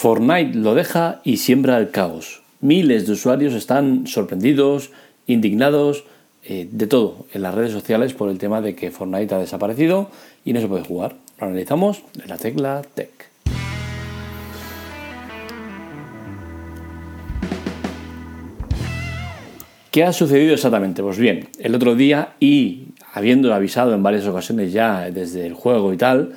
Fortnite lo deja y siembra el caos. Miles de usuarios están sorprendidos, indignados, eh, de todo en las redes sociales por el tema de que Fortnite ha desaparecido y no se puede jugar. Lo analizamos en la tecla Tech. ¿Qué ha sucedido exactamente? Pues bien, el otro día y habiendo avisado en varias ocasiones ya desde el juego y tal,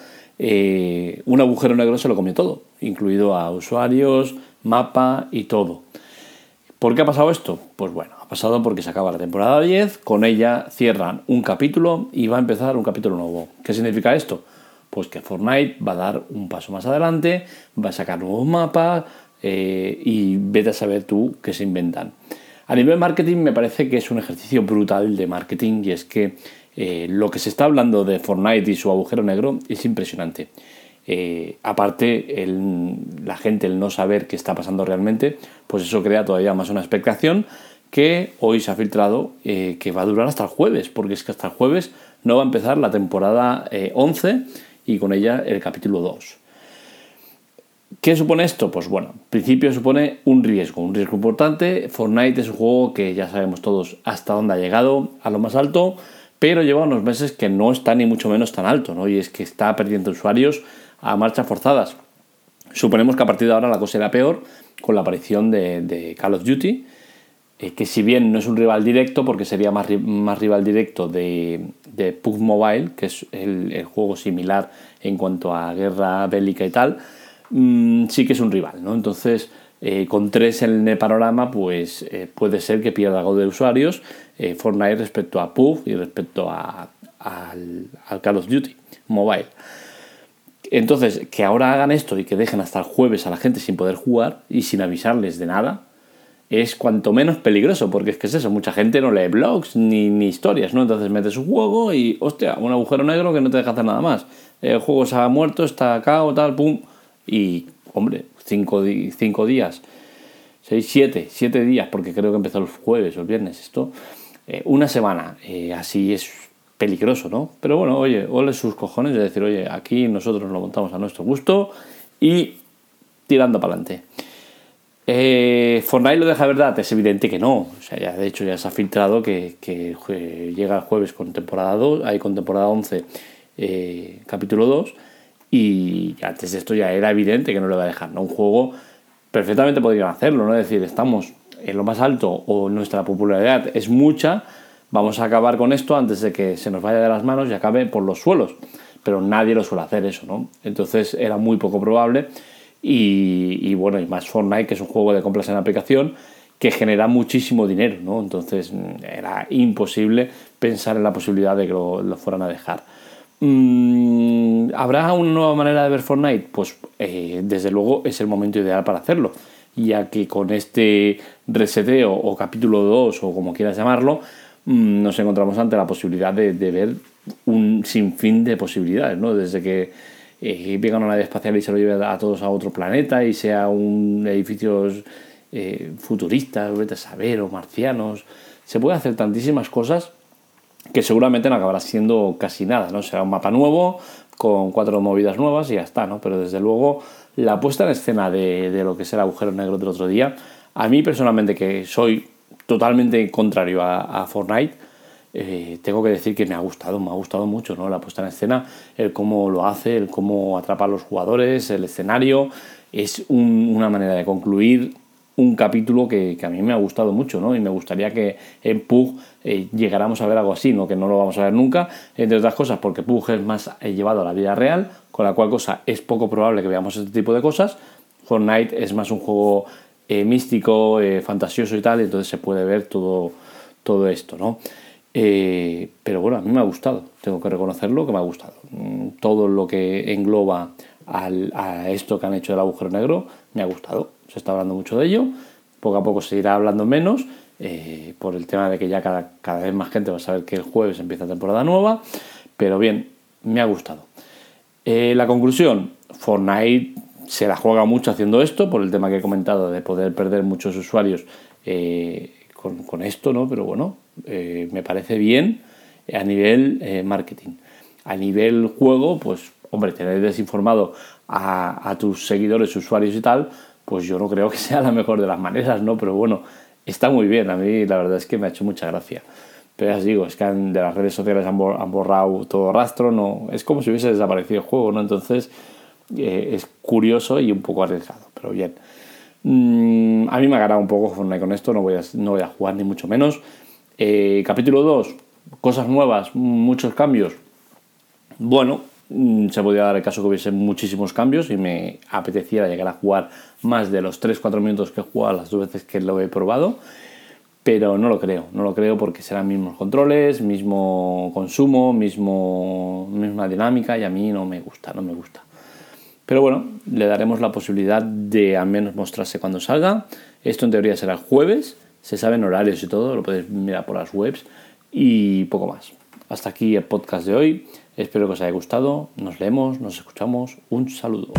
eh, un agujero negro se lo comió todo, incluido a usuarios, mapa y todo. ¿Por qué ha pasado esto? Pues bueno, ha pasado porque se acaba la temporada 10, con ella cierran un capítulo y va a empezar un capítulo nuevo. ¿Qué significa esto? Pues que Fortnite va a dar un paso más adelante, va a sacar nuevos mapas eh, y vete a saber tú qué se inventan. A nivel marketing me parece que es un ejercicio brutal de marketing y es que eh, lo que se está hablando de Fortnite y su agujero negro es impresionante. Eh, aparte, la gente, el no saber qué está pasando realmente, pues eso crea todavía más una expectación que hoy se ha filtrado eh, que va a durar hasta el jueves, porque es que hasta el jueves no va a empezar la temporada 11 y con ella el capítulo 2. ¿Qué supone esto? Pues bueno, en principio supone un riesgo, un riesgo importante. Fortnite es un juego que ya sabemos todos hasta dónde ha llegado, a lo más alto, pero lleva unos meses que no está ni mucho menos tan alto, ¿no? Y es que está perdiendo usuarios a marchas forzadas. Suponemos que a partir de ahora la cosa irá peor con la aparición de, Call of Duty, eh, que si bien no es un rival directo, porque sería más, rival directo de, de PUBG Mobile, que es el, juego similar en cuanto a guerra bélica y tal, mm, sí que es un rival, ¿no? Entonces, eh, con tres en el panorama, pues eh, puede ser que pierda algo de usuarios eh, Fortnite respecto a PUBG y respecto a, al, Call of Duty Mobile. Entonces, que ahora hagan esto y que dejen hasta el jueves a la gente sin poder jugar y sin avisarles de nada, es cuanto menos peligroso, porque es que es eso, mucha gente no lee blogs ni, ni historias, ¿no? Entonces metes un juego y, hostia, un agujero negro que no te deja hacer nada más. El juego se ha muerto, está acá o tal, pum, y, hombre, cinco, cinco días, seis, siete, siete días, porque creo que empezó el jueves o el viernes esto, eh, una semana, eh, así es peligroso, ¿no? Pero bueno, oye, ole sus cojones de decir, oye, aquí nosotros lo montamos a nuestro gusto y tirando para adelante. Eh, Fortnite lo deja verdad, es evidente que no. O sea, ya de hecho ya se ha filtrado que, llega el jueves con temporada 2, hay con temporada 11, capítulo 2 y antes de esto ya era evidente que no le va a dejar. ¿no? Un juego perfectamente podrían hacerlo, ¿no? Es decir, estamos en lo más alto o nuestra popularidad es mucha, vamos a acabar con esto antes de que se nos vaya de las manos y acabe por los suelos. Pero nadie lo suele hacer eso, ¿no? Entonces era muy poco probable. Y, bueno, y más Fortnite, que es un juego de compras en aplicación que genera muchísimo dinero, ¿no? Entonces era imposible pensar en la posibilidad de que lo, lo fueran a dejar. Mm, ¿Habrá una nueva manera de ver Fortnite? Pues eh, desde luego es el momento ideal para hacerlo, ya que con este reseteo o capítulo 2 o como quieras llamarlo, mm, nos encontramos ante la posibilidad de, ver un sinfín de posibilidades, ¿no? Desde que eh, venga una nave espacial y se lo lleve a todos a otro planeta y sea un edificio eh, futurista, vete a saber, o marcianos, se puede hacer tantísimas cosas que seguramente no acabará siendo casi nada, ¿no? Será un mapa nuevo, con cuatro movidas nuevas y ya está, ¿no? Pero desde luego la puesta en escena de, lo que es el agujero negro del otro día, a mí personalmente que soy totalmente contrario a, Fortnite, eh, tengo que decir que me ha gustado, me ha gustado mucho, ¿no? La puesta en escena, el cómo lo hace, el cómo atrapa a los jugadores, el escenario, es una manera de concluir un capítulo que, a mí me ha gustado mucho, ¿no? Y me gustaría que en Pug eh, llegáramos a ver algo así, ¿no? Que no lo vamos a ver nunca, entre otras cosas porque Pug es más eh, llevado a la vida real, con la cual cosa es poco probable que veamos este tipo de cosas. Fortnite es más un juego eh, místico, fantasioso y tal, entonces se puede ver todo, todo esto, ¿no? pero bueno, a mí me ha gustado, tengo que reconocerlo que me ha gustado. Mm, todo lo que engloba a esto que han hecho del agujero negro me ha gustado se está hablando mucho de ello, poco a poco se irá hablando menos, eh, por el tema de que ya cada, cada, vez más gente va a saber que el jueves empieza temporada nueva, pero bien, me ha gustado. Eh, la conclusión, Fortnite se la juega mucho haciendo esto, por el tema que he comentado de poder perder muchos usuarios eh, con, con, esto, ¿no? Pero bueno, me parece bien a nivel marketing. A nivel juego, pues hombre, tener desinformado a, tus seguidores, usuarios y tal, pues yo no creo que sea la mejor de las maneras, ¿no? Pero bueno, está muy bien, a mí la verdad es que me ha hecho mucha gracia. Pero ya os digo, es que de las redes sociales han, borrado todo rastro, no, es como si hubiese desaparecido el juego, ¿no? Entonces eh, es curioso y un poco arriesgado, pero bien. Mm, a mí me ha ganado un poco con esto, no voy a, no voy a jugar ni mucho menos. Eh, capítulo 2, cosas nuevas, muchos cambios. Bueno, se podría dar el caso que hubiese muchísimos cambios y me apeteciera llegar a jugar más de los 3-4 minutos que he jugado las dos veces que lo he probado pero no lo creo, no lo creo porque serán mismos controles, mismo consumo, mismo, misma dinámica y a mí no me gusta, no me gusta. Pero bueno, le daremos la posibilidad de al menos mostrarse cuando salga. Esto en teoría será el jueves, se saben horarios y todo, lo podéis mirar por las webs y poco más. Hasta aquí el podcast de hoy, espero que os haya gustado, nos leemos, nos escuchamos, un saludo.